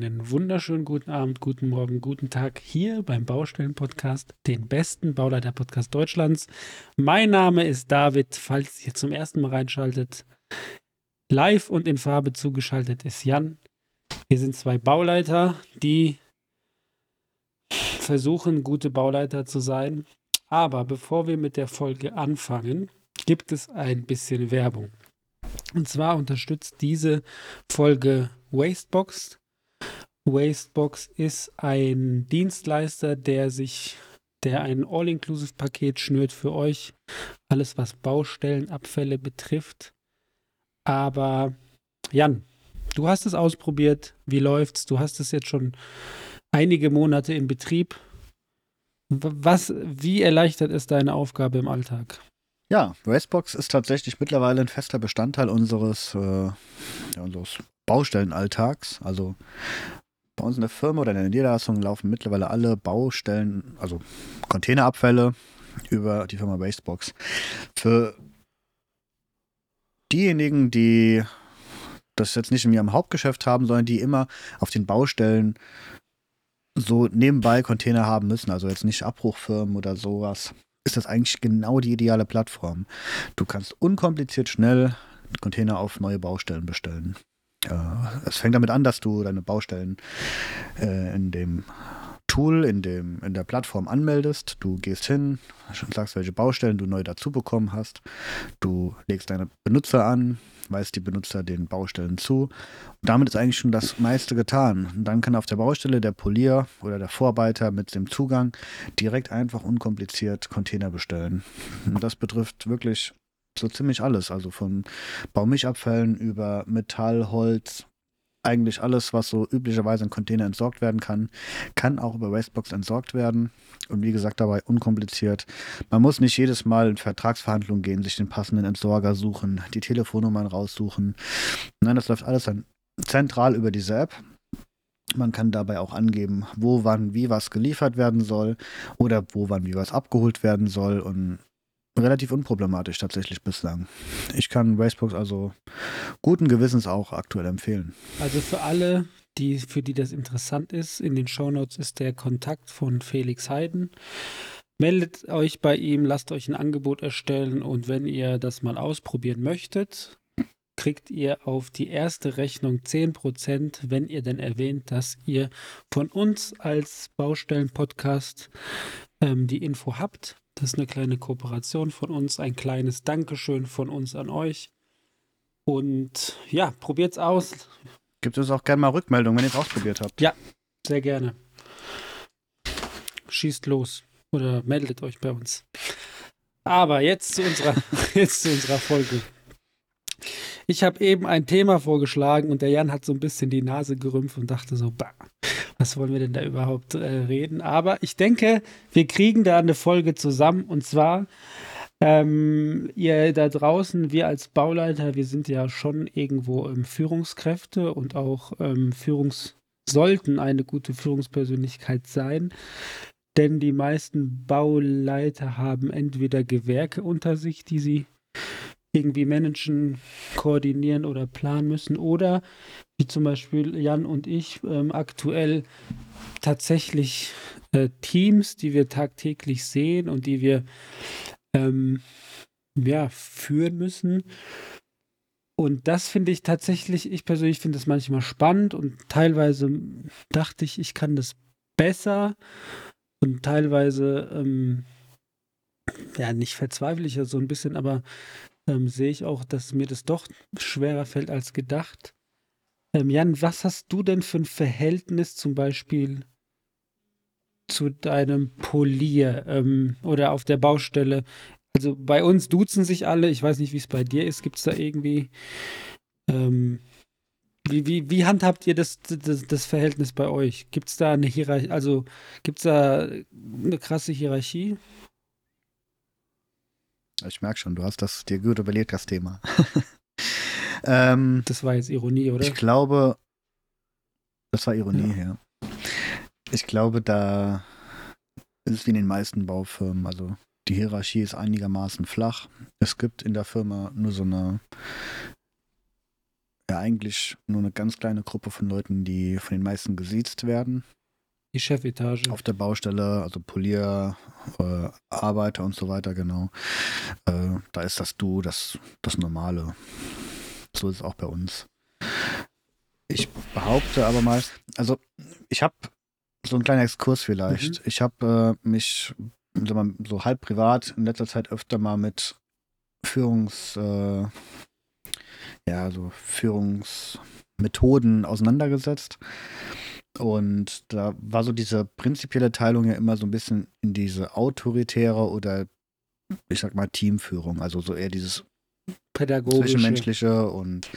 Einen wunderschönen guten Abend, guten Morgen, guten Tag hier beim Baustellen-Podcast, den besten Bauleiter-Podcast Deutschlands. Mein Name ist David, falls ihr zum ersten Mal reinschaltet. Live und in Farbe zugeschaltet ist Jan. Wir sind zwei Bauleiter, die versuchen, gute Bauleiter zu sein. Aber bevor wir mit der Folge anfangen, gibt es ein bisschen Werbung. Und zwar unterstützt diese Folge Wastebox. Wastebox ist ein Dienstleister, der sich, der ein All-Inclusive-Paket schnürt für euch. Alles, was Baustellenabfälle betrifft. Aber Jan, du hast es ausprobiert. Wie läuft's? Du hast es jetzt schon einige Monate in Betrieb. Was, wie erleichtert es deine Aufgabe im Alltag? Ja, Racebox ist tatsächlich mittlerweile ein fester Bestandteil unseres, äh, unseres Baustellenalltags. Also bei uns in der Firma oder in der Niederlassung laufen mittlerweile alle Baustellen, also Containerabfälle über die Firma Wastebox. Für diejenigen, die das jetzt nicht in ihrem Hauptgeschäft haben, sondern die immer auf den Baustellen so nebenbei Container haben müssen, also jetzt nicht Abbruchfirmen oder sowas, ist das eigentlich genau die ideale Plattform. Du kannst unkompliziert schnell Container auf neue Baustellen bestellen. Es fängt damit an, dass du deine Baustellen äh, in dem Tool, in, dem, in der Plattform anmeldest. Du gehst hin, sagst, welche Baustellen du neu dazu bekommen hast. Du legst deine Benutzer an, weist die Benutzer den Baustellen zu. Und damit ist eigentlich schon das meiste getan. Und dann kann auf der Baustelle der Polier oder der Vorarbeiter mit dem Zugang direkt einfach unkompliziert Container bestellen. Und das betrifft wirklich so ziemlich alles. Also von Baumilchabfällen über Metall, Holz, eigentlich alles, was so üblicherweise in Container entsorgt werden kann, kann auch über Wastebox entsorgt werden. Und wie gesagt, dabei unkompliziert. Man muss nicht jedes Mal in Vertragsverhandlungen gehen, sich den passenden Entsorger suchen, die Telefonnummern raussuchen. Nein, das läuft alles dann zentral über diese App. Man kann dabei auch angeben, wo, wann, wie was geliefert werden soll oder wo, wann, wie was abgeholt werden soll. Und relativ unproblematisch tatsächlich bislang. Ich kann Racebox also guten Gewissens auch aktuell empfehlen. Also für alle, die, für die das interessant ist, in den Shownotes ist der Kontakt von Felix Heiden. Meldet euch bei ihm, lasst euch ein Angebot erstellen und wenn ihr das mal ausprobieren möchtet, kriegt ihr auf die erste Rechnung 10%, wenn ihr denn erwähnt, dass ihr von uns als Baustellen-Podcast ähm, die Info habt. Das ist eine kleine Kooperation von uns, ein kleines Dankeschön von uns an euch. Und ja, probiert's aus. Gibt es auch gerne mal Rückmeldungen, wenn ihr es ausprobiert habt. Ja, sehr gerne. Schießt los oder meldet euch bei uns. Aber jetzt zu unserer, jetzt zu unserer Folge. Ich habe eben ein Thema vorgeschlagen und der Jan hat so ein bisschen die Nase gerümpft und dachte so, bah, was wollen wir denn da überhaupt äh, reden? Aber ich denke, wir kriegen da eine Folge zusammen und zwar ähm, ihr da draußen, wir als Bauleiter, wir sind ja schon irgendwo ähm, Führungskräfte und auch ähm, Führungs sollten eine gute Führungspersönlichkeit sein. Denn die meisten Bauleiter haben entweder Gewerke unter sich, die sie irgendwie managen, koordinieren oder planen müssen. Oder wie zum Beispiel Jan und ich ähm, aktuell tatsächlich äh, Teams, die wir tagtäglich sehen und die wir ähm, ja, führen müssen. Und das finde ich tatsächlich, ich persönlich finde das manchmal spannend und teilweise dachte ich, ich kann das besser und teilweise, ähm, ja, nicht verzweifle ich ja so ein bisschen, aber ähm, sehe ich auch, dass mir das doch schwerer fällt als gedacht. Ähm, Jan, was hast du denn für ein Verhältnis zum Beispiel zu deinem Polier ähm, oder auf der Baustelle? Also bei uns duzen sich alle. Ich weiß nicht, wie es bei dir ist. Gibt es da irgendwie, ähm, Wie, wie, wie handhabt ihr das, das, das Verhältnis bei euch? Gibt es da eine Hierarchie, also gibt es da eine krasse Hierarchie? Ich merke schon, du hast das dir gut überlegt, das Thema. ähm, Das war jetzt Ironie, oder? ich glaube, das war Ironie, ja. Ich glaube, da ist es wie in den meisten Baufirmen. Also die Hierarchie ist einigermaßen flach. Es gibt in der Firma nur so eine, ja eigentlich nur eine ganz kleine Gruppe von Leuten, die von den meisten gesiezt werden. Die Chefetage. auf der Baustelle, also Polier, äh, Arbeiter und so weiter, genau. Äh, da ist das Du, das, das Normale. So ist es auch bei uns. Ich behaupte aber mal, also ich habe so einen kleinen Exkurs vielleicht. Ich habe äh, mich mal, so halb privat in letzter Zeit öfter mal mit Führungs, äh, ja, so Führungsmethoden auseinandergesetzt. Und da war so diese prinzipielle Teilung ja immer so ein bisschen in diese autoritäre oder ich sag mal Teamführung, also so eher dieses Pädagogische. Zwischenmenschliche und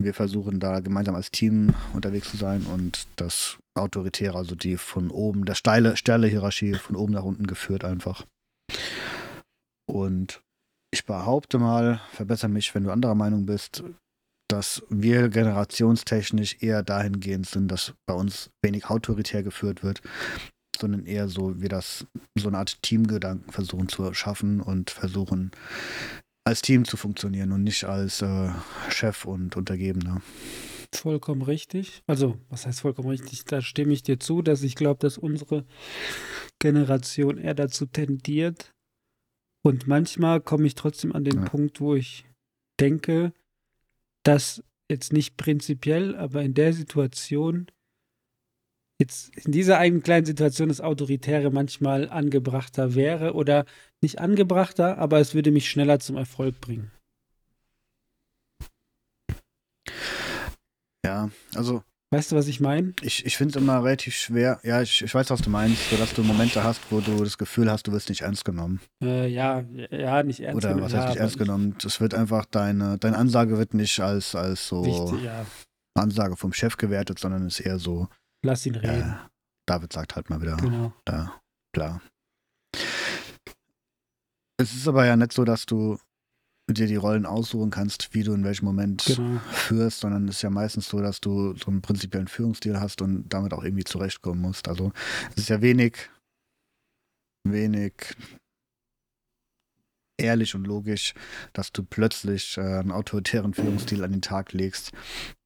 wir versuchen da gemeinsam als Team unterwegs zu sein und das Autoritäre, also die von oben, der steile, steile Hierarchie von oben nach unten geführt einfach. Und ich behaupte mal, verbessere mich, wenn du anderer Meinung bist, dass wir generationstechnisch eher dahingehend sind, dass bei uns wenig autoritär geführt wird, sondern eher so, wir das so eine Art Teamgedanken versuchen zu schaffen und versuchen als Team zu funktionieren und nicht als äh, Chef und Untergebener. Vollkommen richtig. Also, was heißt vollkommen richtig? Da stimme ich dir zu, dass ich glaube, dass unsere Generation eher dazu tendiert. Und manchmal komme ich trotzdem an den Ja. Punkt, wo ich denke, dass jetzt nicht prinzipiell, aber in der Situation, jetzt in dieser einen kleinen Situation das Autoritäre manchmal angebrachter wäre oder nicht angebrachter, aber es würde mich schneller zum Erfolg bringen. Ja, also Weißt du, was ich meine? ich, ich finde es immer relativ schwer. Ja, ich, ich weiß, was du meinst, so dass du Momente hast, wo du das Gefühl hast, du wirst nicht ernst genommen. Äh, ja, ja, nicht ernst Oder was ja, heißt nicht aber ernst genommen? Es wird einfach deine, deine Ansage wird nicht als, als so Wichtig, ja. Ansage vom Chef gewertet, sondern ist eher so, Lass ihn reden. äh, David sagt halt mal wieder, Genau. da, klar. Es ist aber ja nicht so, dass du dir die Rollen aussuchen kannst, wie du in welchem Moment Genau. führst, sondern es ist ja meistens so, dass du so einen prinzipiellen Führungsstil hast und damit auch irgendwie zurechtkommen musst. Also es ist ja wenig, wenig ehrlich und logisch, dass du plötzlich äh, einen autoritären Führungsstil an den Tag legst,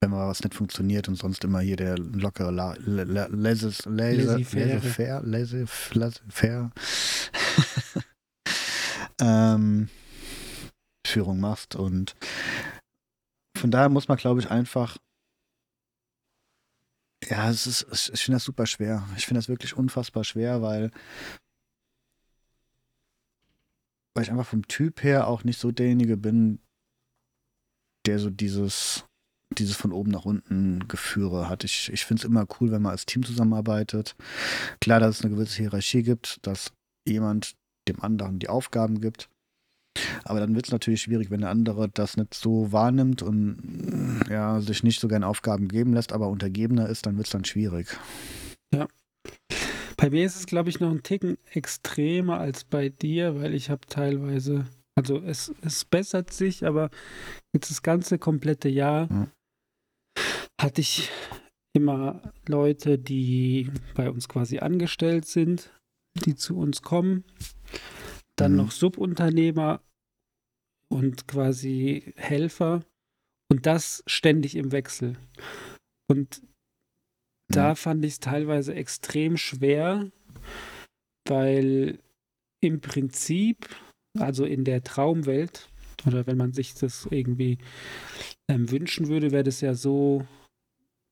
wenn mal was nicht funktioniert und sonst immer hier der lockere La La La Laissez- Laissez- Laissez-faire. Laissez-faire Laissez-faire ähm, Führung machst und von daher muss man, glaube ich, einfach ja, es ist, ich finde das super schwer. Ich finde das wirklich unfassbar schwer, weil, weil ich einfach vom Typ her auch nicht so derjenige bin, der so dieses, dieses von oben nach unten Geführe hat. Ich, ich finde es immer cool, wenn man als Team zusammenarbeitet. Klar, dass es eine gewisse Hierarchie gibt, dass jemand dem anderen die Aufgaben gibt. Aber dann wird es natürlich schwierig, wenn der andere das nicht so wahrnimmt und ja, sich nicht so gerne Aufgaben geben lässt, aber untergebener ist, dann wird es dann schwierig. Bei mir ist es, glaube ich, noch ein Ticken extremer als bei dir, weil ich habe teilweise, also es, es bessert sich, aber jetzt das ganze komplette Jahr Ja. hatte ich immer Leute, die bei uns quasi angestellt sind, die zu uns kommen. Dann Mhm. noch Subunternehmer und quasi Helfer und das ständig im Wechsel. Und da Mhm. fand ich es teilweise extrem schwer, weil im Prinzip, also in der Traumwelt, oder wenn man sich das irgendwie ähm, wünschen würde, wäre das ja so,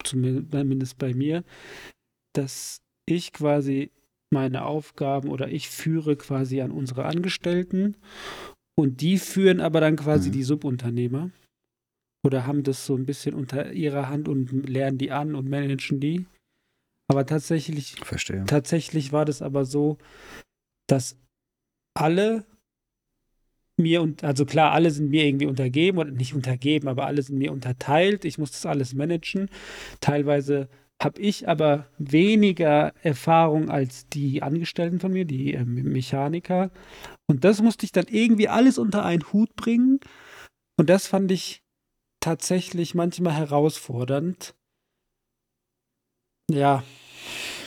zumindest bei mir, dass ich quasi meine Aufgaben oder ich führe quasi an unsere Angestellten und die führen aber dann quasi Mhm. die Subunternehmer oder haben das so ein bisschen unter ihrer Hand und lernen die an und managen die. Aber tatsächlich, Verstehe. tatsächlich war das aber so, dass alle mir und also klar, alle sind mir irgendwie untergeben oder nicht untergeben, aber alle sind mir unterteilt. Ich muss das alles managen. Teilweise habe ich aber weniger Erfahrung als die Angestellten von mir, die äh, Mechaniker. Und das musste ich dann irgendwie alles unter einen Hut bringen. Und das fand ich tatsächlich manchmal herausfordernd. Ja,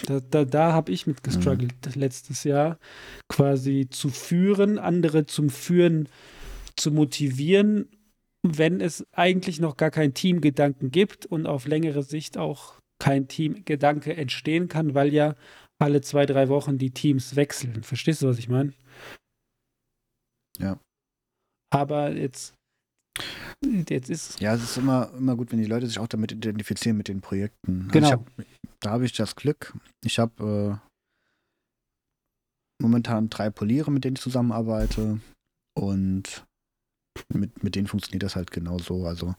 da, da, da habe ich mit gestruggelt mhm. letztes Jahr, quasi zu führen, andere zum Führen zu motivieren, wenn es eigentlich noch gar keinen Teamgedanken gibt und auf längere Sicht auch kein Teamgedanke entstehen kann, weil ja alle zwei, drei Wochen die Teams wechseln. Verstehst du, was ich meine? Ja. Aber jetzt, jetzt ist. Ja, es ist immer, immer gut, wenn die Leute sich auch damit identifizieren mit den Projekten. Also genau. Also hab, da habe ich das Glück. Ich habe äh, momentan drei Poliere, mit denen ich zusammenarbeite. Und mit, mit denen funktioniert das halt genauso. Also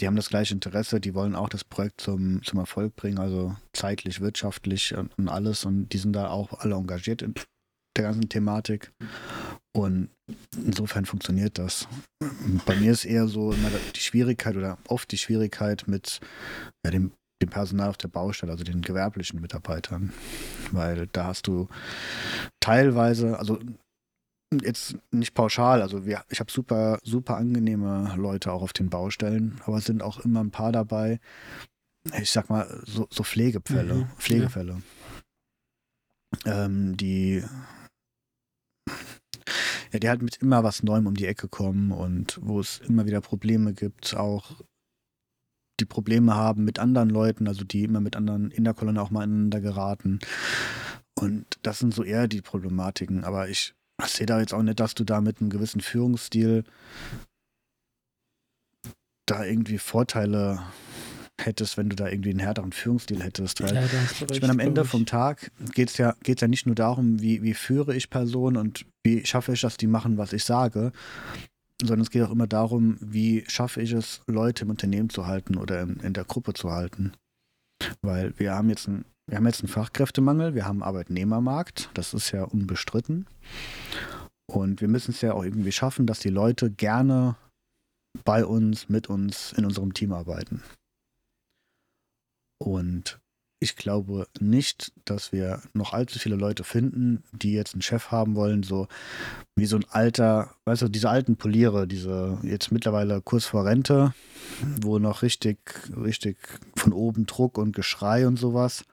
die haben das gleiche Interesse, die wollen auch das Projekt zum, zum Erfolg bringen, also zeitlich, wirtschaftlich und, und alles. Und die sind da auch alle engagiert in der ganzen Thematik. Und insofern funktioniert das. Bei mir ist eher so immer die Schwierigkeit oder oft die Schwierigkeit mit ja, dem, dem Personal auf der Baustelle, also den gewerblichen Mitarbeitern. Weil da hast du teilweise, also jetzt nicht pauschal, also wir, ich habe super, super angenehme Leute auch auf den Baustellen, aber es sind auch immer ein paar dabei, ich sag mal, so, so Pflegefälle, mhm, Pflegefälle. Ja. Ähm, die ja, die halt mit immer was Neuem um die Ecke kommen und wo es immer wieder Probleme gibt, auch die Probleme haben mit anderen Leuten, also die immer mit anderen in der Kolonne auch mal ineinander geraten. Und das sind so eher die Problematiken. Aber ich ich sehe da jetzt auch nicht, dass du da mit einem gewissen Führungsstil da irgendwie Vorteile hättest, wenn du da irgendwie einen härteren Führungsstil hättest. Weil ja, ich meine, am Ende vom Tag geht es ja, geht's ja nicht nur darum, wie, wie führe ich Personen und wie schaffe ich, dass die machen, was ich sage, sondern es geht auch immer darum, wie schaffe ich es, Leute im Unternehmen zu halten oder in, in der Gruppe zu halten. Weil wir haben jetzt ein wir haben jetzt einen Fachkräftemangel, wir haben einen Arbeitnehmermarkt, das ist ja unbestritten. Und wir müssen es ja auch irgendwie schaffen, dass die Leute gerne bei uns, mit uns in unserem Team arbeiten. Und ich glaube nicht, dass wir noch allzu viele Leute finden, die jetzt einen Chef haben wollen, so wie so ein alter, weißt du, diese alten Poliere, diese jetzt mittlerweile kurz vor Rente, wo noch richtig, richtig von oben Druck und Geschrei und sowas.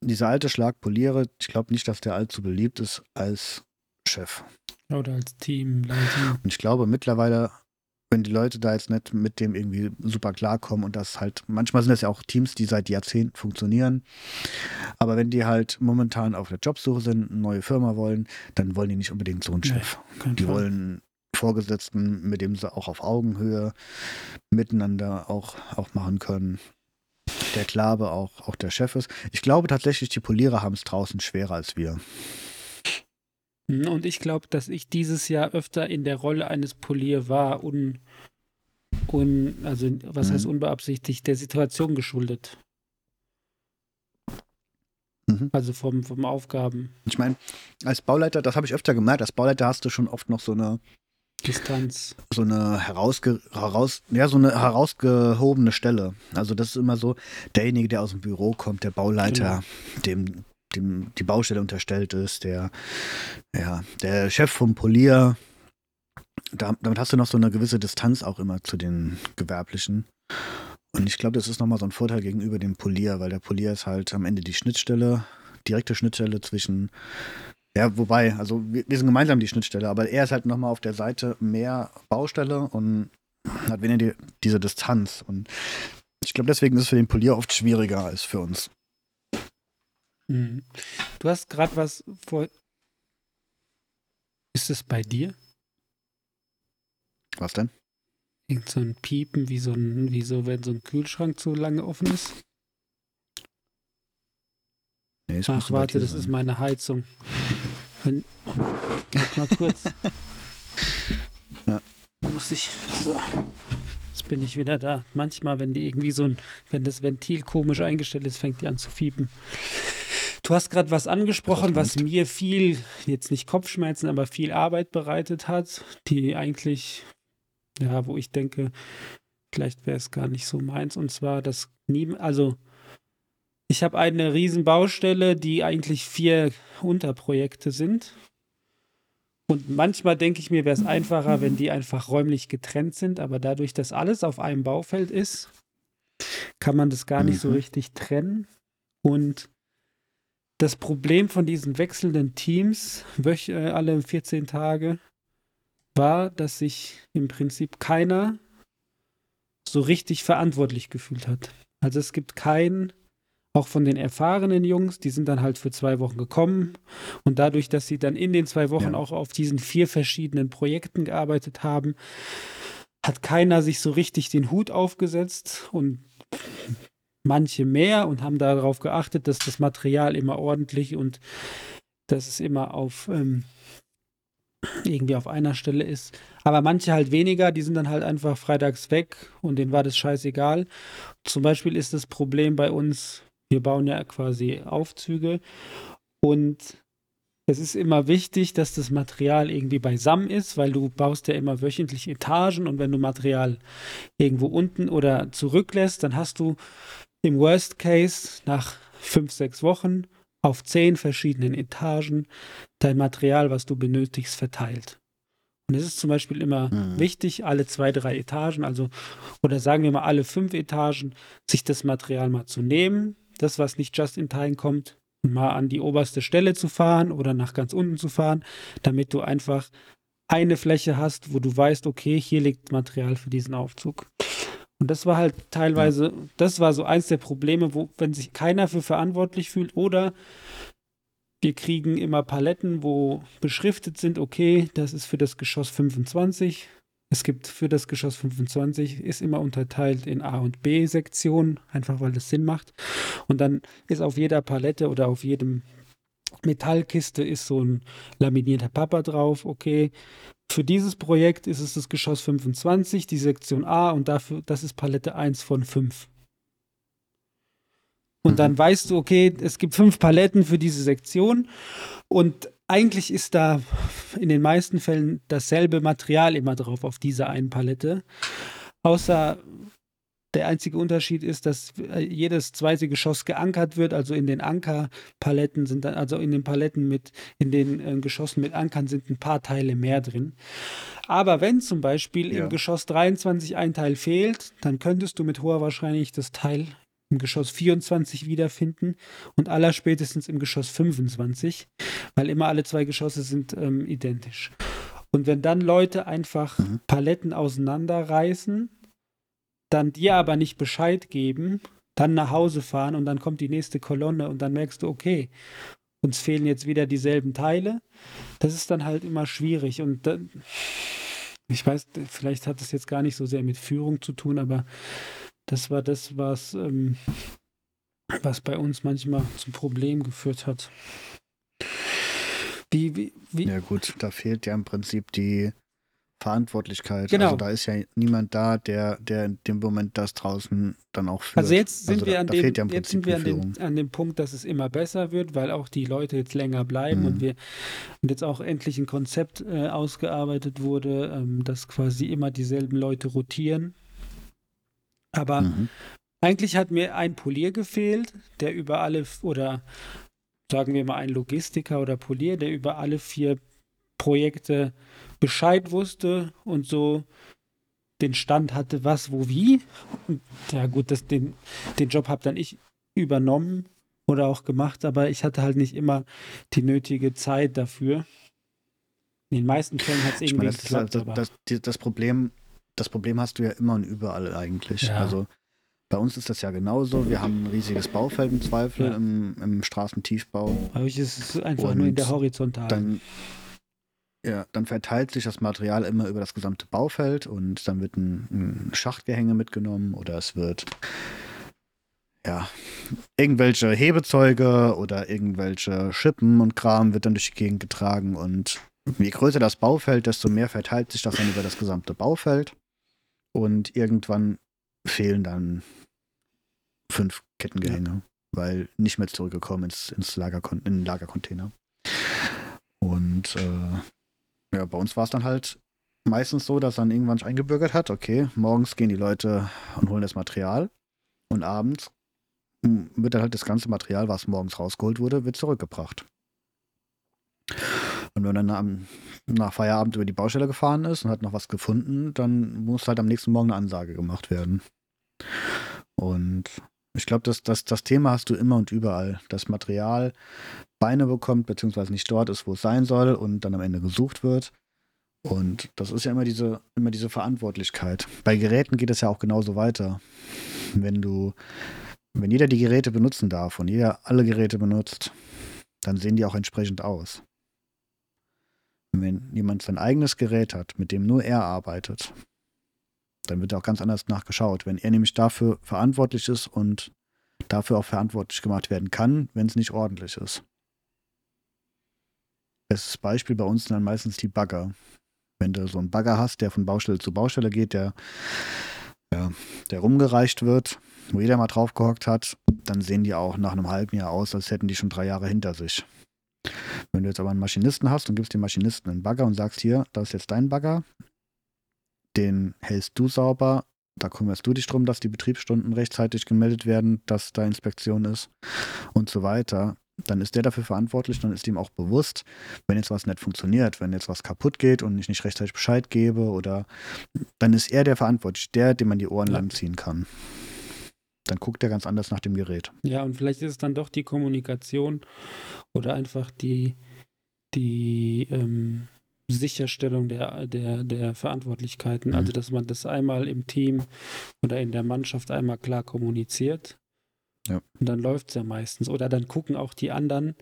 Dieser alte Schlag Poliere, ich glaube nicht, dass der allzu beliebt ist als Chef. Oder als Teamleiter. Und ich glaube, mittlerweile wenn die Leute da jetzt nicht mit dem irgendwie super klarkommen und das halt, manchmal sind das ja auch Teams, die seit Jahrzehnten funktionieren, aber wenn die halt momentan auf der Jobsuche sind, eine neue Firma wollen, dann wollen die nicht unbedingt so einen Chef. Nee, die Fall. wollen Vorgesetzten, mit dem sie auch auf Augenhöhe miteinander auch, auch machen können. Der Klabe auch, auch der Chef ist. Ich glaube tatsächlich, die Polierer haben es draußen schwerer als wir. Hm, und ich glaube, dass ich dieses Jahr öfter in der Rolle eines Polier war und, un also was mhm. heißt unbeabsichtigt, der Situation geschuldet. Mhm. Also vom, vom Aufgaben. Ich meine, als Bauleiter, das habe ich öfter gemerkt, als Bauleiter hast du schon oft noch so eine Distanz. So eine herausge heraus, ja, so eine herausgehobene Stelle. Also das ist immer so, derjenige, der aus dem Büro kommt, der Bauleiter, genau. dem dem die Baustelle unterstellt ist, der, ja, der Chef vom Polier. Da, damit hast du noch so eine gewisse Distanz auch immer zu den Gewerblichen. Und ich glaube, das ist nochmal so ein Vorteil gegenüber dem Polier, weil der Polier ist halt am Ende die Schnittstelle, direkte Schnittstelle zwischen, ja, wobei, also wir, wir sind gemeinsam die Schnittstelle, aber er ist halt nochmal auf der Seite mehr Baustelle und hat weniger die, diese Distanz. Und ich glaube, deswegen ist es für den Polier oft schwieriger als für uns. Mhm. Du hast gerade was vor. Ist es bei dir? Was denn? Irgend so ein Piepen, wie so ein, wie so, wenn so ein Kühlschrank zu lange offen ist. Nee, Ach, warte, das sein. ist meine Heizung. Wenn, mal kurz. ja. Muss ich. So. Jetzt bin ich wieder da. Manchmal, wenn die irgendwie so ein, wenn das Ventil komisch eingestellt ist, fängt die an zu fiepen. Du hast gerade was angesprochen, was mir viel, jetzt nicht Kopfschmerzen, aber viel Arbeit bereitet hat, die eigentlich, ja, wo ich denke, vielleicht wäre es gar nicht so meins. Und zwar, dass nie, also ich habe eine riesen Baustelle, die eigentlich vier Unterprojekte sind. Und manchmal denke ich mir, wäre es einfacher, wenn die einfach räumlich getrennt sind, aber dadurch, dass alles auf einem Baufeld ist, kann man das gar nicht so Mhm. richtig trennen. Und das Problem von diesen wechselnden Teams, äh, alle 14 Tage, war, dass sich im Prinzip keiner so richtig verantwortlich gefühlt hat. Also es gibt keinen, auch von den erfahrenen Jungs, die sind dann halt für zwei Wochen gekommen und dadurch, dass sie dann in den zwei Wochen Ja. auch auf diesen vier verschiedenen Projekten gearbeitet haben, hat keiner sich so richtig den Hut aufgesetzt und manche mehr und haben darauf geachtet, dass das Material immer ordentlich und dass es immer auf ähm, irgendwie auf einer Stelle ist. Aber manche halt weniger, die sind dann halt einfach freitags weg und denen war das scheißegal. Zum Beispiel ist das Problem bei uns, wir bauen ja quasi Aufzüge und es ist immer wichtig, dass das Material irgendwie beisammen ist, weil du baust ja immer wöchentlich Etagen und wenn du Material irgendwo unten oder zurücklässt, dann hast du im Worst Case nach fünf, sechs Wochen auf zehn verschiedenen Etagen dein Material, was du benötigst, verteilt. Und es ist zum Beispiel immer Mhm. wichtig, alle zwei, drei Etagen, also oder sagen wir mal alle fünf Etagen, sich das Material mal zu nehmen, das, was nicht just in time kommt, mal an die oberste Stelle zu fahren oder nach ganz unten zu fahren, damit du einfach eine Fläche hast, wo du weißt, okay, hier liegt Material für diesen Aufzug. Und das war halt teilweise, das war so eins der Probleme, wo, wenn sich keiner für verantwortlich fühlt oder wir kriegen immer Paletten, wo beschriftet sind, okay, das ist für das Geschoss 25. Es gibt für das Geschoss 25, ist immer unterteilt in A- und B-Sektionen, einfach weil das Sinn macht. Und dann ist auf jeder Palette oder auf jedem Metallkiste ist so ein laminierter Papa drauf, okay. Für dieses Projekt ist es das Geschoss 25, die Sektion A und dafür, das ist Palette 1 von 5. Und Mhm. dann weißt du, okay, es gibt fünf Paletten für diese Sektion und eigentlich ist da in den meisten Fällen dasselbe Material immer drauf auf dieser einen Palette. Außer der einzige Unterschied ist, dass äh, jedes zweite Geschoss geankert wird. Also in den Ankerpaletten sind dann, also in den Paletten mit, in den äh, Geschossen mit Ankern sind ein paar Teile mehr drin. Aber wenn zum Beispiel Ja. im Geschoss 23 ein Teil fehlt, dann könntest du mit hoher Wahrscheinlichkeit das Teil im Geschoss 24 wiederfinden und allerspätestens im Geschoss 25, weil immer alle zwei Geschosse sind ähm, identisch. Und wenn dann Leute einfach Mhm. Paletten auseinanderreißen, dann dir aber nicht Bescheid geben, dann nach Hause fahren und dann kommt die nächste Kolonne und dann merkst du, okay, uns fehlen jetzt wieder dieselben Teile. Das ist dann halt immer schwierig und dann, ich weiß, vielleicht hat es jetzt gar nicht so sehr mit Führung zu tun, aber das war das, was, ähm, was bei uns manchmal zum Problem geführt hat. Wie, wie, wie, Ja gut, da fehlt ja im Prinzip die Verantwortlichkeit. Genau. Also da ist ja niemand da, der, der in dem Moment das draußen dann auch führt. Also jetzt sind Also wir da- an da dem, ja jetzt sind wir an Führung. an dem Punkt, dass es immer besser wird, weil auch die Leute jetzt länger bleiben Mhm. und wir und jetzt auch endlich ein Konzept äh, ausgearbeitet wurde, ähm, dass quasi immer dieselben Leute rotieren. Aber Mhm. eigentlich hat mir ein Polier gefehlt, der über alle oder sagen wir mal ein Logistiker oder Polier, der über alle vier Projekte Bescheid wusste und so den Stand hatte, was, wo, wie. Und ja gut, das, den, den Job habe dann ich übernommen oder auch gemacht, aber ich hatte halt nicht immer die nötige Zeit dafür. In den meisten Fällen hat es Ich irgendwie meine, das, geklappt. aber das, die- das Problem, das Problem hast du ja immer und überall eigentlich. Ja. Also bei uns ist das ja genauso. Wir haben ein riesiges Baufeld im Zweifel Ja. im, im Straßentiefbau. bei euch ist es einfach nur in Und der Horizontalen. Dann, ja, dann verteilt sich das Material immer über das gesamte Baufeld und dann wird ein, ein Schachtgehänge mitgenommen oder es wird ja irgendwelche Hebezeuge oder irgendwelche Schippen und Kram wird dann durch die Gegend getragen und je größer das Baufeld, desto mehr verteilt sich das dann über das gesamte Baufeld und irgendwann fehlen dann fünf Kettengehänge. weil nicht mehr zurückgekommen ins, ins Lagerkon in den Lagercontainer. Und äh, ja, bei uns war es dann halt meistens so, dass dann irgendwann eingebürgert hat, okay, morgens gehen die Leute und holen das Material und abends wird dann halt das ganze Material, was morgens rausgeholt wurde, wird zurückgebracht. Und wenn dann am, nach Feierabend über die Baustelle gefahren ist und hat noch was gefunden, dann muss halt am nächsten Morgen eine Ansage gemacht werden. Und ich glaube, das, das, das Thema hast du immer und überall. Das Material Beine bekommt, beziehungsweise nicht dort ist, wo es sein soll und dann am Ende gesucht wird. Und das ist ja immer diese, immer diese Verantwortlichkeit. Bei Geräten geht es ja auch genauso weiter. Wenn du, wenn jeder die Geräte benutzen darf und jeder alle Geräte benutzt, dann sehen die auch entsprechend aus. wenn jemand sein eigenes Gerät hat, mit dem nur er arbeitet, dann wird auch ganz anders nachgeschaut. Wenn er nämlich dafür verantwortlich ist und dafür auch verantwortlich gemacht werden kann, wenn es nicht ordentlich ist. Bestes Beispiel bei uns sind dann meistens die Bagger. Wenn du so einen Bagger hast, der von Baustelle zu Baustelle geht, der, ja, der rumgereicht wird, wo jeder mal drauf gehockt hat, dann sehen die auch nach einem halben Jahr aus, als hätten die schon drei Jahre hinter sich. Wenn du jetzt aber einen Maschinisten hast und gibst dem Maschinisten einen Bagger und sagst hier, das ist jetzt dein Bagger, den hältst du sauber, da kümmerst du dich drum, dass die Betriebsstunden rechtzeitig gemeldet werden, dass da Inspektion ist und so weiter. Dann ist der dafür verantwortlich, dann ist ihm auch bewusst, wenn jetzt was nicht funktioniert, wenn jetzt was kaputt geht und ich nicht rechtzeitig Bescheid gebe oder dann ist er der verantwortlich, der, dem man die Ohren ja. lang ziehen kann. Dann guckt er ganz anders nach dem Gerät. Ja, und vielleicht ist es dann doch die Kommunikation oder einfach die, die ähm, Sicherstellung der, der, der Verantwortlichkeiten. Mhm. Also, dass man das einmal im Team oder in der Mannschaft einmal klar kommuniziert. Ja. Und dann läuft es ja meistens. Oder dann gucken auch die anderen,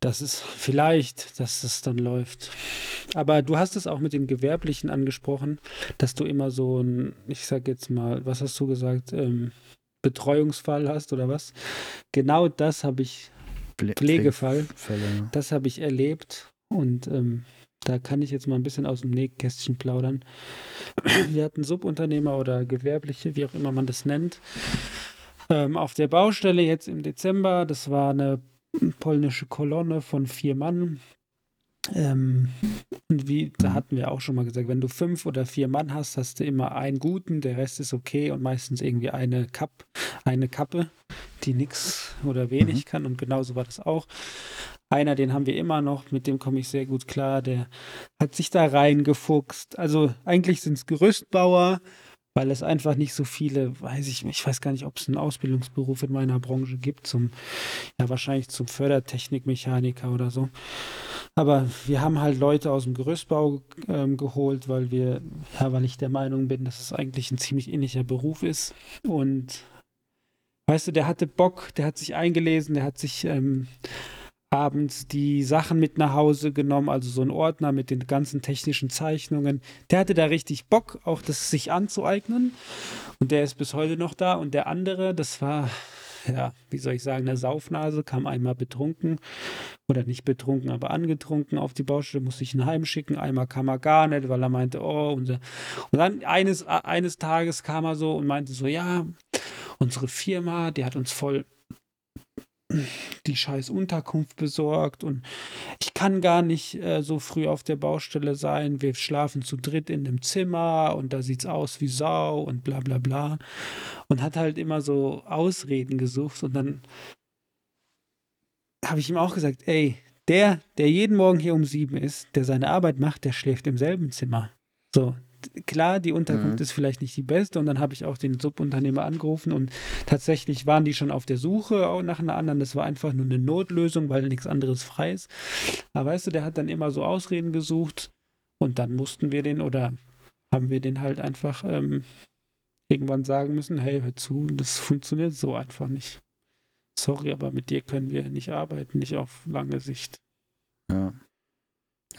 dass es vielleicht, dass es dann läuft. Aber du hast es auch mit den Gewerblichen angesprochen, dass du immer so ein, ich sag jetzt mal, was hast du gesagt, ähm, Betreuungsfall hast oder was? Genau das habe ich, Pflegefall, Pflegefälle. das habe ich erlebt und ähm, da kann ich jetzt mal ein bisschen aus dem Nähkästchen plaudern. Wir hatten Subunternehmer oder Gewerbliche, wie auch immer man das nennt, ähm, auf der Baustelle jetzt im Dezember. Das war eine polnische Kolonne von vier Mann. Ähm, und wie, da hatten wir auch schon mal gesagt, wenn du fünf oder vier Mann hast, hast du immer einen guten, der Rest ist okay und meistens irgendwie eine Kapp, eine Kappe, die nichts oder wenig mhm. kann. Und genauso war das auch. Einer, den haben wir immer noch, mit dem komme ich sehr gut klar, der hat sich da reingefuchst. Also eigentlich sind es Gerüstbauer, weil es einfach nicht so viele, weiß ich, ich weiß gar nicht, ob es einen Ausbildungsberuf in meiner Branche gibt, zum, ja, wahrscheinlich zum Fördertechnikmechaniker oder so. Aber wir haben halt Leute aus dem Gerüstbau ähm, geholt, weil wir, ja, weil ich der Meinung bin, dass es eigentlich ein ziemlich ähnlicher Beruf ist. Und weißt du, der hatte Bock, der hat sich eingelesen, der hat sich ähm, abends die Sachen mit nach Hause genommen, also so ein Ordner mit den ganzen technischen Zeichnungen. Der hatte da richtig Bock, auch das sich anzueignen. Und der ist bis heute noch da. Und der andere, das war, ja, wie soll ich sagen, eine Saufnase, kam einmal betrunken oder nicht betrunken, aber angetrunken auf die Baustelle, musste ich ihn heimschicken. Einmal kam er gar nicht, weil er meinte, oh, unser. Und dann eines, eines Tages kam er so und meinte so, ja, unsere Firma, die hat uns voll die scheiß Unterkunft besorgt und ich kann gar nicht äh, so früh auf der Baustelle sein. Wir schlafen zu dritt in einem Zimmer und da sieht's aus wie Sau und bla bla bla. Und hat halt immer so Ausreden gesucht und dann habe ich ihm auch gesagt, ey, der, der jeden Morgen hier um sieben ist, der seine Arbeit macht, der schläft im selben Zimmer. So, klar, die Unterkunft mhm. ist vielleicht nicht die beste. Und dann habe ich auch den Subunternehmer angerufen und tatsächlich waren die schon auf der Suche auch nach einer anderen. Das war einfach nur eine Notlösung, weil nichts anderes frei ist. Aber weißt du, der hat dann immer so Ausreden gesucht und dann mussten wir den oder haben wir den halt einfach ähm, irgendwann sagen müssen, hey, hör zu, das funktioniert so einfach nicht. Sorry, aber mit dir können wir nicht arbeiten, nicht auf lange Sicht. Ja.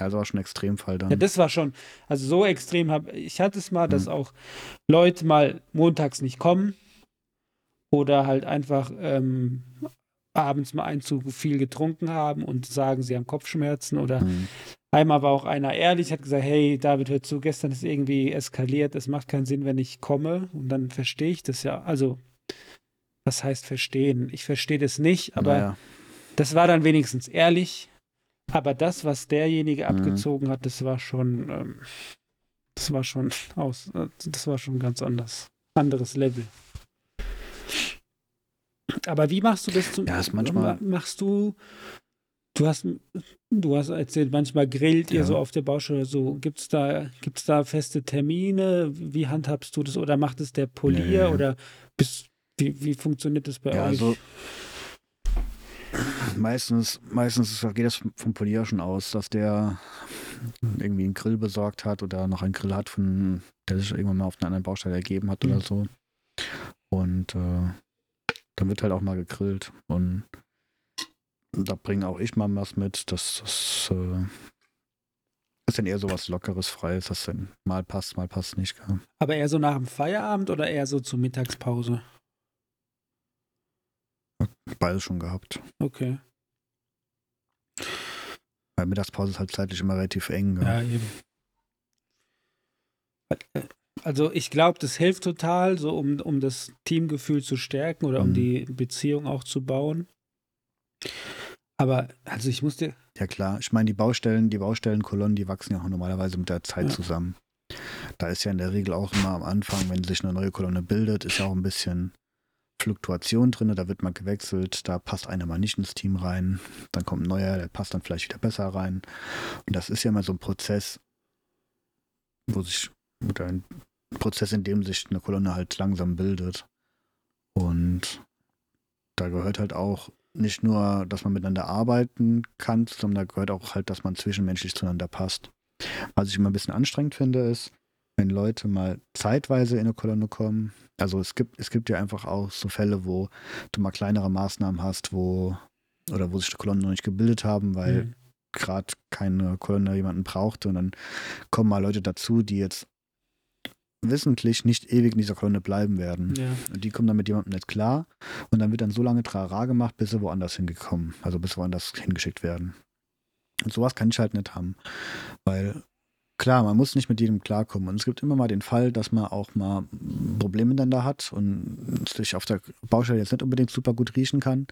Also war schon ein Extremfall dann. Ja, das war schon, also so extrem habe ich hatte es mal, dass mhm. auch Leute mal montags nicht kommen oder halt einfach ähm, abends mal ein zu viel getrunken haben und sagen, sie haben Kopfschmerzen oder mhm. einmal war auch einer ehrlich, hat gesagt, hey David, hör zu, gestern ist irgendwie eskaliert, es macht keinen Sinn, wenn ich komme und dann verstehe ich das ja, also was heißt verstehen? Ich verstehe das nicht, aber Naja. das war dann wenigstens ehrlich. Aber das, was derjenige Mhm. abgezogen hat, das war schon, ähm, das war schon aus, äh, das war schon ganz anders. Anderes Level. Aber wie machst du das zum Ja, ist manchmal- ma- machst du du hast du hast erzählt, manchmal grillt ihr Ja. so auf der Baustelle so. Gibt's da gibt's da feste Termine? Wie handhabst du das oder macht es der Polier Nee. oder bist wie, wie funktioniert das bei Ja, euch? also meistens, meistens ist- geht das vom Polier schon aus, dass der irgendwie einen Grill besorgt hat oder noch einen Grill hat, von, der sich irgendwann mal auf einer anderen Baustelle ergeben hat oder Mhm. so. Und äh, dann wird halt auch mal gegrillt. Und da bringe auch ich mal was mit. Das, das äh, ist dann eher so was Lockeres, Freies, das dann mal passt, mal passt nicht. Gell? Aber eher so nach dem Feierabend oder eher so zur Mittagspause? Beides schon gehabt. Okay. Weil Mittagspause ist halt zeitlich immer relativ eng. Gell? Ja, eben. Also ich glaube, das hilft total, so um, um das Teamgefühl zu stärken oder um Mhm. die Beziehung auch zu bauen. Aber also ich musste, Ja klar, ich meine, die Baustellen, die Baustellenkolonnen, die wachsen ja auch normalerweise mit der Zeit Ja. zusammen. Da ist ja in der Regel auch immer am Anfang, wenn sich eine neue Kolonne bildet, ist ja auch ein bisschen Fluktuation drin, da wird mal gewechselt, da passt einer mal nicht ins Team rein, dann kommt ein neuer, der passt dann vielleicht wieder besser rein. Und das ist ja mal so ein Prozess, wo sich, oder ein Prozess, in dem sich eine Kolonne halt langsam bildet. Und da gehört halt auch nicht nur, dass man miteinander arbeiten kann, sondern da gehört auch halt, dass man zwischenmenschlich zueinander passt. Was ich immer ein bisschen anstrengend finde, ist, wenn Leute mal zeitweise in eine Kolonne kommen. Also es gibt, es gibt ja einfach auch so Fälle, wo du mal kleinere Maßnahmen hast, wo oder wo sich die Kolonnen noch nicht gebildet haben, weil Mhm. gerade keine Kolonne jemanden brauchte und dann kommen mal Leute dazu, die jetzt wissentlich nicht ewig in dieser Kolonne bleiben werden. ja, Und die kommen dann mit jemandem nicht klar und dann wird dann so lange Trara gemacht, bis sie woanders hingekommen, also bis woanders hingeschickt werden. Und sowas kann ich halt nicht haben, weil klar, man muss nicht mit jedem klarkommen. Und es gibt immer mal den Fall, dass man auch mal Probleme miteinander hat und sich auf der Baustelle jetzt nicht unbedingt super gut riechen kann,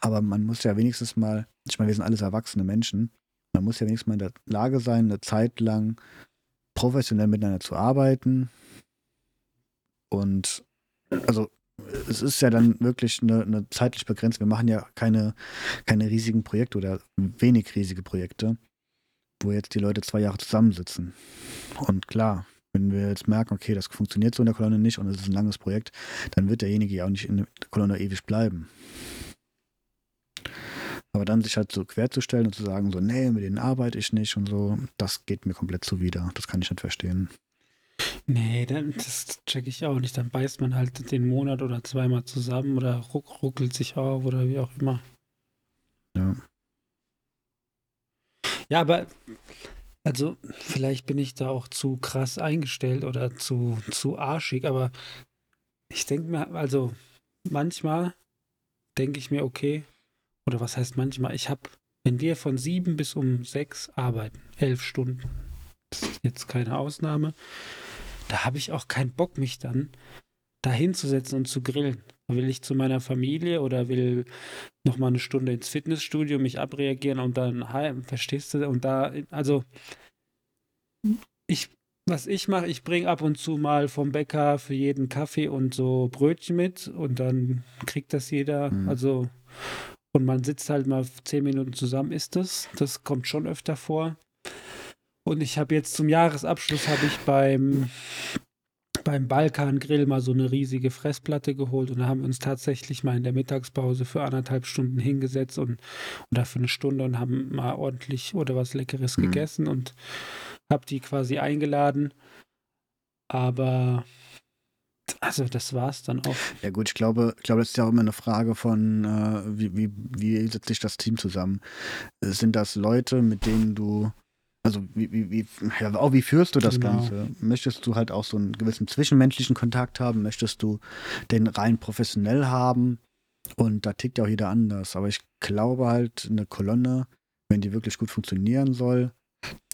aber man muss ja wenigstens mal, ich meine, wir sind alles erwachsene Menschen, man muss ja wenigstens mal in der Lage sein, eine Zeit lang professionell miteinander zu arbeiten. Und also es ist ja dann wirklich eine, eine zeitlich begrenzt. Wir machen ja keine, keine riesigen Projekte oder wenig riesige Projekte, wo jetzt die Leute zwei Jahre zusammensitzen. Und klar, wenn wir jetzt merken, okay, das funktioniert so in der Kolonne nicht und es ist ein langes Projekt, dann wird derjenige ja auch nicht in der Kolonne ewig bleiben. Aber dann sich halt so querzustellen und zu sagen, so, nee, mit denen arbeite ich nicht und so, das geht mir komplett zuwider. Das kann ich nicht verstehen. Nee, das check ich auch nicht. Dann beißt man halt den Monat oder zweimal zusammen oder ruck, ruckelt sich auf oder wie auch immer. Ja. Ja, aber also vielleicht bin ich da auch zu krass eingestellt oder zu, zu arschig, aber ich denke mir, also manchmal denke ich mir, okay, oder was heißt manchmal, ich habe, wenn wir von sieben bis um sechs arbeiten, elf Stunden, das ist jetzt keine Ausnahme, da habe ich auch keinen Bock, mich dann da hinzusetzen und zu grillen. Will ich zu meiner Familie oder will noch mal eine Stunde ins Fitnessstudio mich abreagieren und dann heim, verstehst du? Und da, also ich, was ich mache, ich bringe ab und zu mal vom Bäcker für jeden Kaffee und so Brötchen mit und dann kriegt das jeder. Mhm. Also und man sitzt halt mal zehn Minuten zusammen, ist das. Das kommt schon öfter vor. Und ich habe jetzt zum Jahresabschluss habe ich beim beim Balkan Grill mal so eine riesige Fressplatte geholt und da haben wir uns tatsächlich mal in der Mittagspause für anderthalb Stunden hingesetzt und oder für eine Stunde und haben mal ordentlich oder was Leckeres Mhm. gegessen und habe die quasi eingeladen. Aber also das war's dann auch. Ja gut, ich glaube, ich glaube, das ist ja auch immer eine Frage von, äh, wie, wie, wie setzt sich das Team zusammen? Sind das Leute, mit denen du, also wie, wie, wie ja, auch wie führst du das Genau. Ganze? Möchtest du halt auch so einen gewissen zwischenmenschlichen Kontakt haben? Möchtest du den rein professionell haben? Und da tickt ja auch jeder anders. Aber ich glaube halt, eine Kolonne, wenn die wirklich gut funktionieren soll,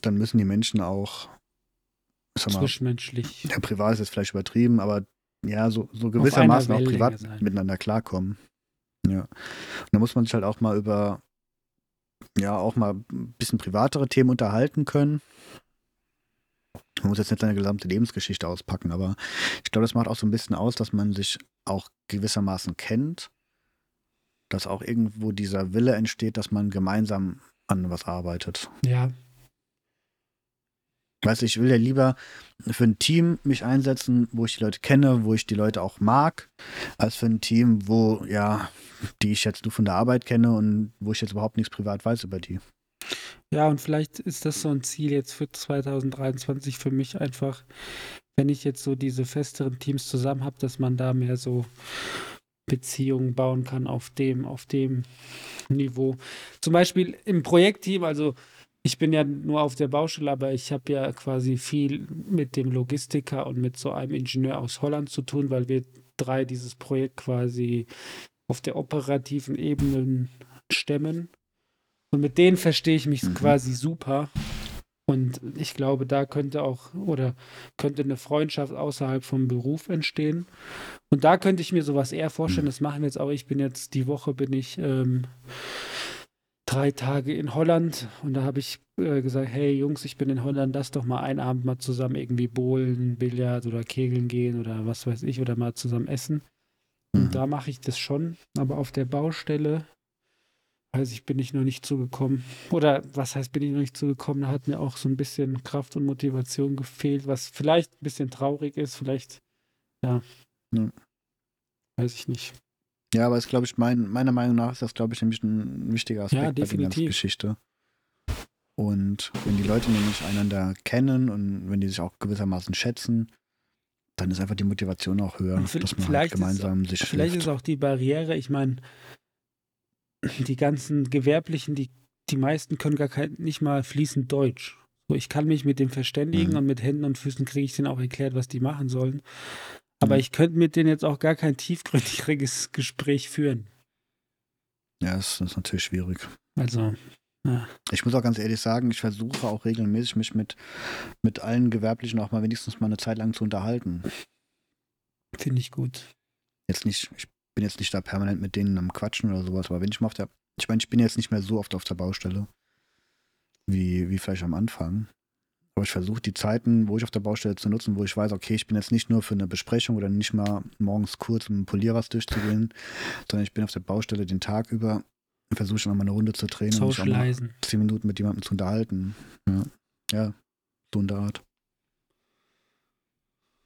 dann müssen die Menschen auch, mal, Zwischenmenschlich. ja, privat ist jetzt vielleicht übertrieben, aber ja, so, so gewissermaßen auch privat sein. miteinander klarkommen. Ja. Und da muss man sich halt auch mal über, ja, auch mal ein bisschen privatere Themen unterhalten können. Man muss jetzt nicht seine gesamte Lebensgeschichte auspacken, aber ich glaube, das macht auch so ein bisschen aus, dass man sich auch gewissermaßen kennt, dass auch irgendwo dieser Wille entsteht, dass man gemeinsam an was arbeitet. Ja, Weißt du, ich will ja lieber für ein Team mich einsetzen, wo ich die Leute kenne, wo ich die Leute auch mag, als für ein Team, wo, ja, die ich jetzt nur von der Arbeit kenne und wo ich jetzt überhaupt nichts privat weiß über die. Ja, und vielleicht ist das so ein Ziel jetzt für 2023 für mich einfach, wenn ich jetzt so diese festeren Teams zusammen habe, dass man da mehr so Beziehungen bauen kann auf dem, auf dem Niveau. Zum Beispiel im Projektteam, also ich bin ja nur auf der Baustelle, aber ich habe ja quasi viel mit dem Logistiker und mit so einem Ingenieur aus Holland zu tun, weil wir drei dieses Projekt quasi auf der operativen Ebene stemmen. Und mit denen verstehe ich mich Mhm. quasi super. Und ich glaube, da könnte auch oder könnte eine Freundschaft außerhalb vom Beruf entstehen. Und da könnte ich mir sowas eher vorstellen. Mhm. Das machen wir jetzt auch. Ich bin jetzt die Woche bin ich ähm, drei Tage in Holland und da habe ich äh, gesagt, hey Jungs, ich bin in Holland, lass doch mal einen Abend mal zusammen irgendwie bowlen, Billard oder Kegeln gehen oder was weiß ich oder mal zusammen essen. Mhm. Und da mache ich das schon, aber auf der Baustelle, weiß ich, bin ich noch nicht zugekommen. Oder was heißt, bin ich noch nicht zugekommen? Da hat mir auch so ein bisschen Kraft und Motivation gefehlt, was vielleicht ein bisschen traurig ist, vielleicht, ja. Ja. Weiß ich nicht. Ja, aber ist, glaube ich, mein, meiner Meinung nach ist das, glaube ich, nämlich ein wichtiger Aspekt Ja, bei der ganzen. Geschichte. Und wenn die Leute nämlich einander kennen und wenn die sich auch gewissermaßen schätzen, dann ist einfach die Motivation auch höher, dass man halt vielleicht ist- gemeinsam sich Vielleicht hilft. ist auch die Barriere, ich meine, die ganzen Gewerblichen, die, die meisten können gar kein, nicht mal fließend Deutsch. So, ich kann mich mit dem verständigen Mhm. und mit Händen und Füßen kriege ich denen auch erklärt, was die machen sollen. Aber Mhm. ich könnte mit denen jetzt auch gar kein tiefgründiges Gespräch führen. Ja, das ist natürlich schwierig. Also, Ich muss auch ganz ehrlich sagen, ich versuche auch regelmäßig, mich mit, mit allen Gewerblichen auch mal wenigstens mal eine Zeit lang zu unterhalten. finde ich gut. Jetzt nicht, ich bin jetzt nicht da permanent mit denen am Quatschen oder sowas, aber wenn ich mal auf der, ich meine, ich bin jetzt nicht mehr so oft auf der Baustelle, wie, wie vielleicht am Anfang. Aber ich versuche die Zeiten, wo ich auf der Baustelle zu nutzen, wo ich weiß, okay, ich bin jetzt nicht nur für eine Besprechung oder nicht mal morgens kurz um Polierers durchzugehen, sondern ich bin auf der Baustelle den Tag über und versuche schon mal eine Runde zu drehen und mich auch mal zehn Minuten mit jemandem zu unterhalten. Ja, ja so in der Art.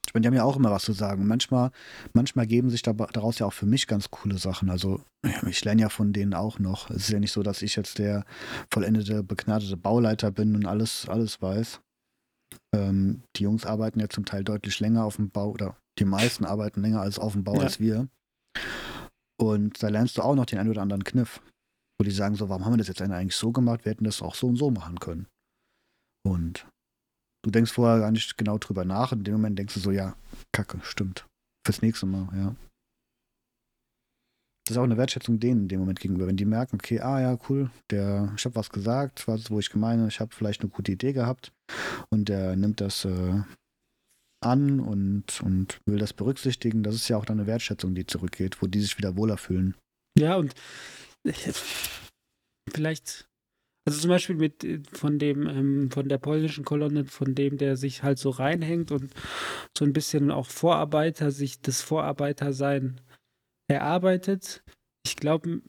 Ich meine, die haben ja auch immer was zu sagen. Manchmal, manchmal geben sich daraus ja auch für mich ganz coole Sachen. Also ich lerne ja von denen auch noch. Es ist ja nicht so, dass ich jetzt der vollendete, begnadete Bauleiter bin und alles, alles weiß. Ähm, die Jungs arbeiten ja zum Teil deutlich länger auf dem Bau oder die meisten arbeiten länger als auf dem Bau Ja. als wir. Und da lernst du auch noch den einen oder anderen Kniff, wo die sagen so, warum haben wir das jetzt eigentlich so gemacht? Wir hätten das auch so und so machen können. Und du denkst vorher gar nicht genau drüber nach. In dem Moment denkst du so, ja, kacke, stimmt. Fürs nächste Mal, ja. Das ist auch eine Wertschätzung denen in dem Moment gegenüber. Wenn die merken, okay, ah ja, cool, der, ich habe was gesagt, was, wo ich gemeine, ich habe vielleicht eine gute Idee gehabt und der nimmt das äh, an und, und will das berücksichtigen. Das ist ja auch dann eine Wertschätzung, die zurückgeht, wo die sich wieder wohler fühlen. Ja, und vielleicht, also zum Beispiel mit äh, von dem, ähm, von der polnischen Kolonne, von dem, der sich halt so reinhängt und so ein bisschen auch Vorarbeiter, sich das Vorarbeitersein erarbeitet. Ich glaube,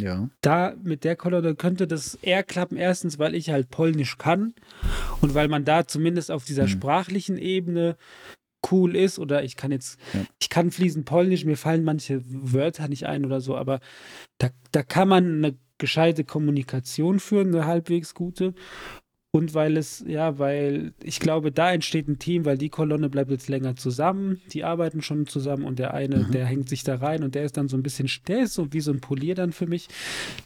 Ja. da mit der Kolonne könnte das eher klappen. Erstens, weil ich halt Polnisch kann und weil man da zumindest auf dieser Mhm. sprachlichen Ebene cool ist oder ich kann jetzt, Ja. ich kann fließend Polnisch, mir fallen manche Wörter nicht ein oder so, aber da, da kann man eine gescheite Kommunikation führen, eine halbwegs gute. Und weil es, ja, weil ich glaube, da entsteht ein Team, weil die Kolonne bleibt jetzt länger zusammen, die arbeiten schon zusammen und der eine, Mhm. der hängt sich da rein und der ist dann so ein bisschen, der ist so wie so ein Polier dann für mich.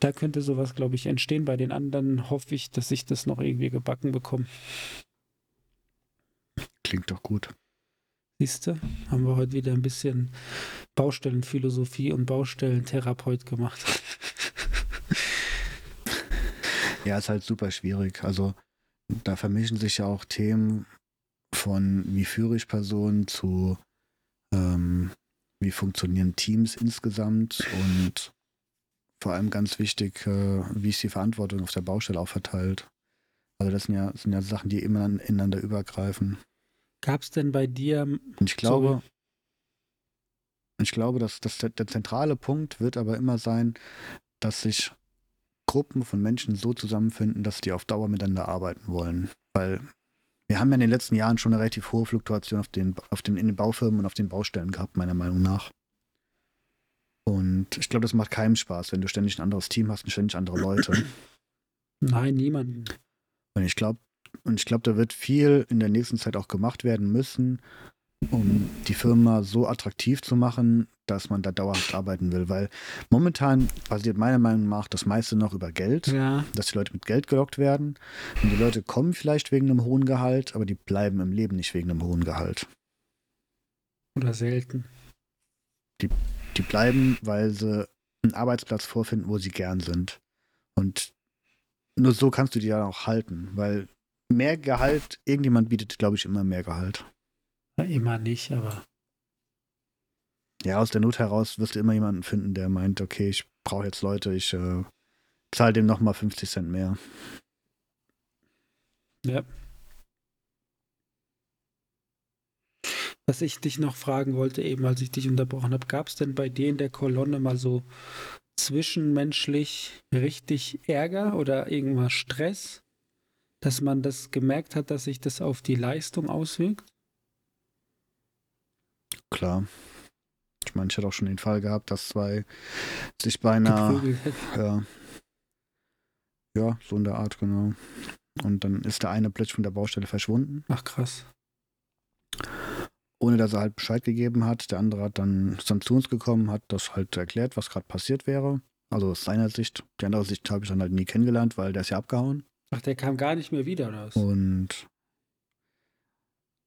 Da könnte sowas, glaube ich, entstehen. Bei den anderen hoffe ich, dass ich das noch irgendwie gebacken bekomme. Klingt doch gut. Siehst du, haben wir heute wieder ein bisschen Baustellenphilosophie und Baustellentherapeut gemacht. Ja, ist halt super schwierig. Also da vermischen sich ja auch Themen von wie führe ich Personen zu ähm, wie funktionieren Teams insgesamt und vor allem ganz wichtig, äh, wie ist die Verantwortung auf der Baustelle auch verteilt. Also das sind ja, sind ja Sachen, die immer ineinander übergreifen. Gab es denn bei dir. Und ich glaube, ich glaube, dass, dass der, der zentrale Punkt wird aber immer sein, dass sich Gruppen von Menschen so zusammenfinden, dass die auf Dauer miteinander arbeiten wollen. Weil wir haben ja in den letzten Jahren schon eine relativ hohe Fluktuation auf den, auf den, in den Baufirmen und auf den Baustellen gehabt, meiner Meinung nach. Und ich glaube, das macht keinem Spaß, wenn du ständig ein anderes Team hast und ständig andere Leute. Nein, niemanden. Und ich glaube, und ich glaube, da wird viel in der nächsten Zeit auch gemacht werden müssen, um die Firma so attraktiv zu machen, dass man da dauerhaft arbeiten will. Weil momentan basiert meiner Meinung nach das meiste noch über Geld, ja. dass die Leute mit Geld gelockt werden. Und die Leute kommen vielleicht wegen einem hohen Gehalt, aber die bleiben im Leben nicht wegen einem hohen Gehalt. Oder selten. Die, die bleiben, weil sie einen Arbeitsplatz vorfinden, wo sie gern sind. Und nur so kannst du die ja auch halten, weil mehr Gehalt, irgendjemand bietet, glaube ich, immer mehr Gehalt. Immer nicht, aber. Ja, aus der Not heraus wirst du immer jemanden finden, der meint, okay, ich brauche jetzt Leute, ich äh, zahle dem nochmal 50 Cent mehr. Ja. Was ich dich noch fragen wollte, eben als ich dich unterbrochen habe, gab es denn bei dir in der Kolonne mal so zwischenmenschlich richtig Ärger oder irgendwas Stress, dass man das gemerkt hat, dass sich das auf die Leistung auswirkt? Klar. Ich meine, ich hatte auch schon den Fall gehabt, dass zwei sich beinahe. Ja. Ja, so in der Art, genau. Und dann ist der eine plötzlich von der Baustelle verschwunden. Ach krass. Ohne dass er halt Bescheid gegeben hat. Der andere hat dann, ist dann zu uns gekommen, hat das halt erklärt, was gerade passiert wäre. Also aus seiner Sicht. Die andere Sicht habe ich dann halt nie kennengelernt, weil der ist ja abgehauen. Ach, der kam gar nicht mehr wieder, oder was? Und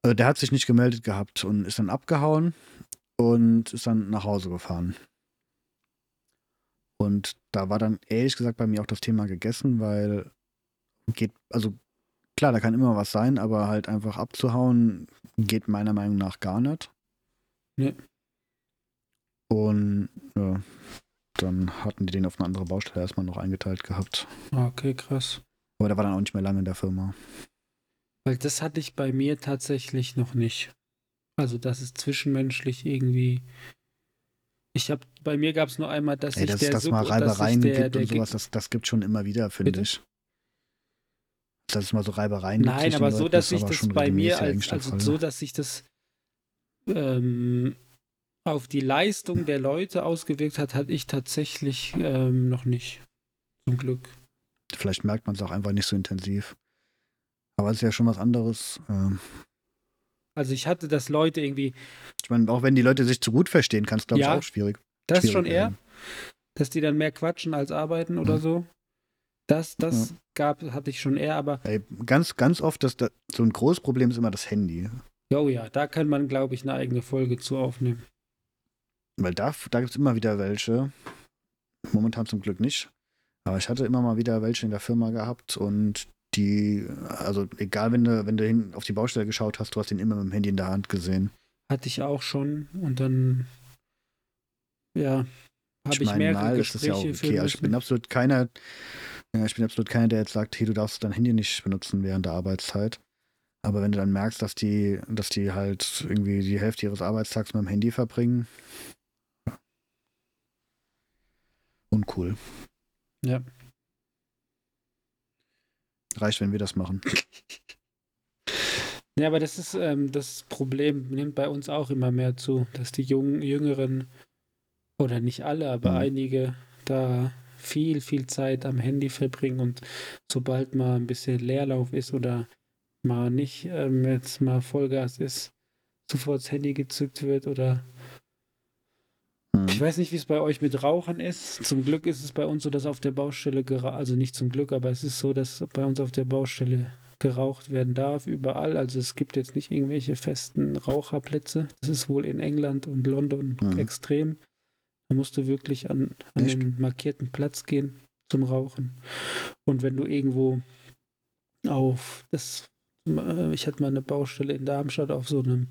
der hat sich nicht gemeldet gehabt und ist dann abgehauen und ist dann nach Hause gefahren. Und da war dann ehrlich gesagt bei mir auch das Thema gegessen, weil geht, also klar, da kann immer was sein, aber halt einfach abzuhauen geht meiner Meinung nach gar nicht. Nee. Und ja, dann hatten die den auf eine andere Baustelle erstmal noch eingeteilt gehabt. Okay, krass. Aber der war dann auch nicht mehr lange in der Firma. Weil das hatte ich bei mir tatsächlich noch nicht. Also, das ist zwischenmenschlich irgendwie. Ich habe, bei mir gab es nur einmal, dass Ey, ich dass der das Sub- mal Reibereien ich der, gibt der und sowas, das, das gibt schon immer wieder, finde Bitte? ich. Dass es mal so Reibereien gibt. Nein, aber so, dass sich aber das bei mir als, also so, dass sich das ähm, auf die Leistung der Leute ausgewirkt hat, hatte ich tatsächlich ähm, noch nicht. Zum Glück. Vielleicht merkt man es auch einfach nicht so intensiv. Aber es ist ja schon was anderes. Ähm, Also ich hatte das Leute irgendwie, Ich meine, auch wenn die Leute sich zu gut verstehen, kann es, glaube Ja. ich, auch schwierig. das schwierig schon eher, werden. dass die dann mehr quatschen als arbeiten oder Mhm. so. Das, das gab, hatte ich schon eher, aber Ey, ganz, ganz oft, dass da, so ein großes Problem ist immer das Handy. oh ja, da kann man, glaube ich, eine eigene Folge zu aufnehmen. Weil da, da gibt es immer wieder welche. Momentan zum Glück nicht. Aber ich hatte immer mal wieder welche in der Firma gehabt und die, also egal, wenn du, wenn du hin auf die Baustelle geschaut hast, du hast ihn immer mit dem Handy in der Hand gesehen. Hatte ich auch schon und dann, ja, habe ich, meine, mehrere mal ist das ja Gespräche okay. Also ich bin absolut keiner, ja, ich bin absolut keiner, der jetzt sagt, hey, du darfst dein Handy nicht benutzen während der Arbeitszeit. Aber wenn du dann merkst, dass die, dass die halt irgendwie die Hälfte ihres Arbeitstags mit dem Handy verbringen, uncool. Ja. Reicht, wenn wir das machen. Ja, aber das ist ähm, das Problem, nimmt bei uns auch immer mehr zu, dass die jungen, Jüngeren, oder nicht alle, aber Mhm. einige da viel, viel Zeit am Handy verbringen und sobald mal ein bisschen Leerlauf ist oder mal nicht ähm, jetzt mal Vollgas ist, sofort das Handy gezückt wird oder weiß nicht, wie es bei euch mit Rauchern ist. Zum Glück ist es bei uns so, dass auf der Baustelle geraucht, also nicht zum Glück, aber es ist so, dass bei uns auf der Baustelle geraucht werden darf, überall. Also es gibt jetzt nicht irgendwelche festen Raucherplätze. Das ist wohl in England und London Mhm. extrem. Da musst du wirklich an, an den markierten Platz gehen zum Rauchen. Und wenn du irgendwo auf das, äh, ich hatte mal eine Baustelle in Darmstadt auf so einem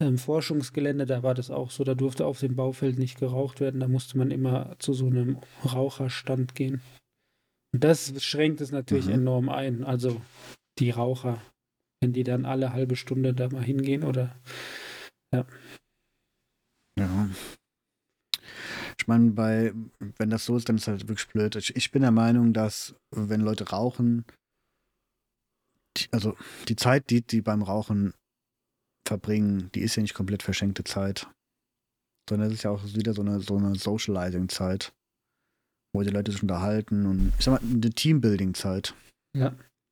im Forschungsgelände, da war das auch so, da durfte auf dem Baufeld nicht geraucht werden, da musste man immer zu so einem Raucherstand gehen. Und das schränkt es natürlich Mhm. enorm ein. Also die Raucher, wenn die dann alle halbe Stunde da mal hingehen oder Ja. Ich meine, bei, wenn das so ist, dann ist halt wirklich blöd. Ich, ich bin der Meinung, dass wenn Leute rauchen, die, also die Zeit, die die beim Rauchen verbringen, die ist ja nicht komplett verschenkte Zeit. Sondern es ist ja auch wieder so eine, so eine Socializing-Zeit, wo die Leute sich unterhalten und ich sag mal, eine Teambuilding-Zeit.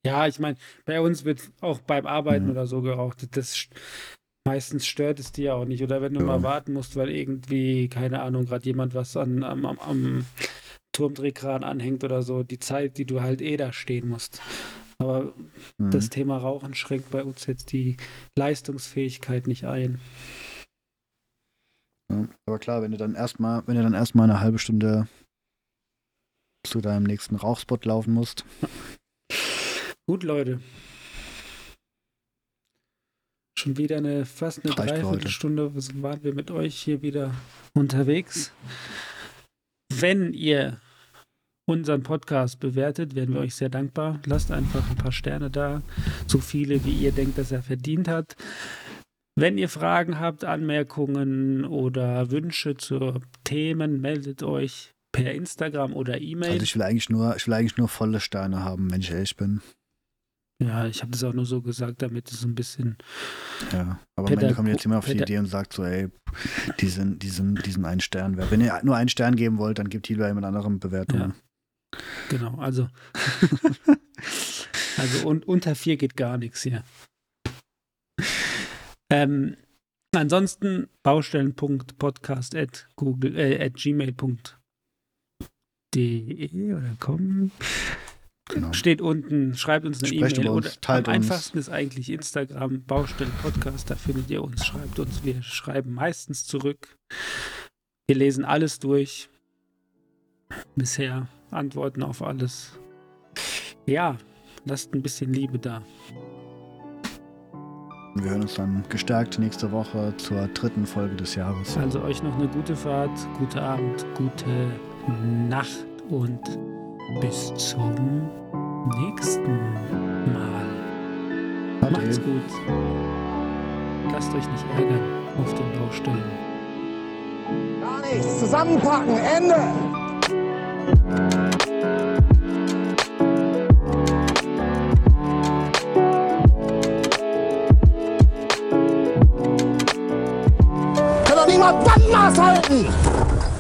Ja, ich meine, bei uns wird auch beim Arbeiten Mhm. oder so geraucht. Das st- meistens stört es dir auch nicht. Oder wenn du Ja. mal warten musst, weil irgendwie, keine Ahnung, gerade jemand was an, am, am, am Turmdrehkran anhängt oder so, die Zeit, die du halt eh da stehen musst. Aber Mhm. das Thema Rauchen schränkt bei uns jetzt die Leistungsfähigkeit nicht ein. Ja, aber klar, wenn du dann erstmal, wenn du dann erstmal eine halbe Stunde zu deinem nächsten Rauchspot laufen musst, Gut, Leute. Schon wieder eine fast eine. Dreiviertelstunde waren wir mit euch hier wieder unterwegs. Wenn ihr unseren Podcast bewertet, wären wir euch sehr dankbar. Lasst einfach ein paar Sterne da, so viele wie ihr denkt, dass er verdient hat. Wenn ihr Fragen habt, Anmerkungen oder Wünsche zu Themen, meldet euch per Instagram oder E-Mail. also ich will eigentlich nur, ich will eigentlich nur volle Sterne haben, wenn ich ehrlich bin. ja, ich habe das auch nur so gesagt, damit es ein bisschen Ja. Aber am Ende kommt jetzt jemand auf die Idee und sagt so, ey, die sind, die sind, die sind einen Stern. Wenn ihr nur einen Stern geben wollt, dann gebt lieber jemand anderem Bewertungen. Genau, also. also und unter vier geht gar nichts hier. Ähm, ansonsten baustellen.podcast at google äh, at gmail.de oder com. Genau. Steht unten, schreibt uns eine E-Mail über uns, am uns. einfachsten ist eigentlich Instagram, Baustellen Podcast, da findet ihr uns, schreibt uns, wir schreiben meistens zurück. Wir lesen alles durch. Bisher antworten auf alles. Ja, lasst ein bisschen Liebe da. Wir hören uns dann gestärkt nächste Woche zur dritten Folge des Jahres. Also euch noch eine gute Fahrt, guten Abend, gute Nacht und bis zum nächsten Mal. Ade. Macht's gut. Lasst euch nicht ärgern auf den Baustellen. Gar nichts. Zusammenpacken. Ende. Kann doch niemand Bandmaß halten!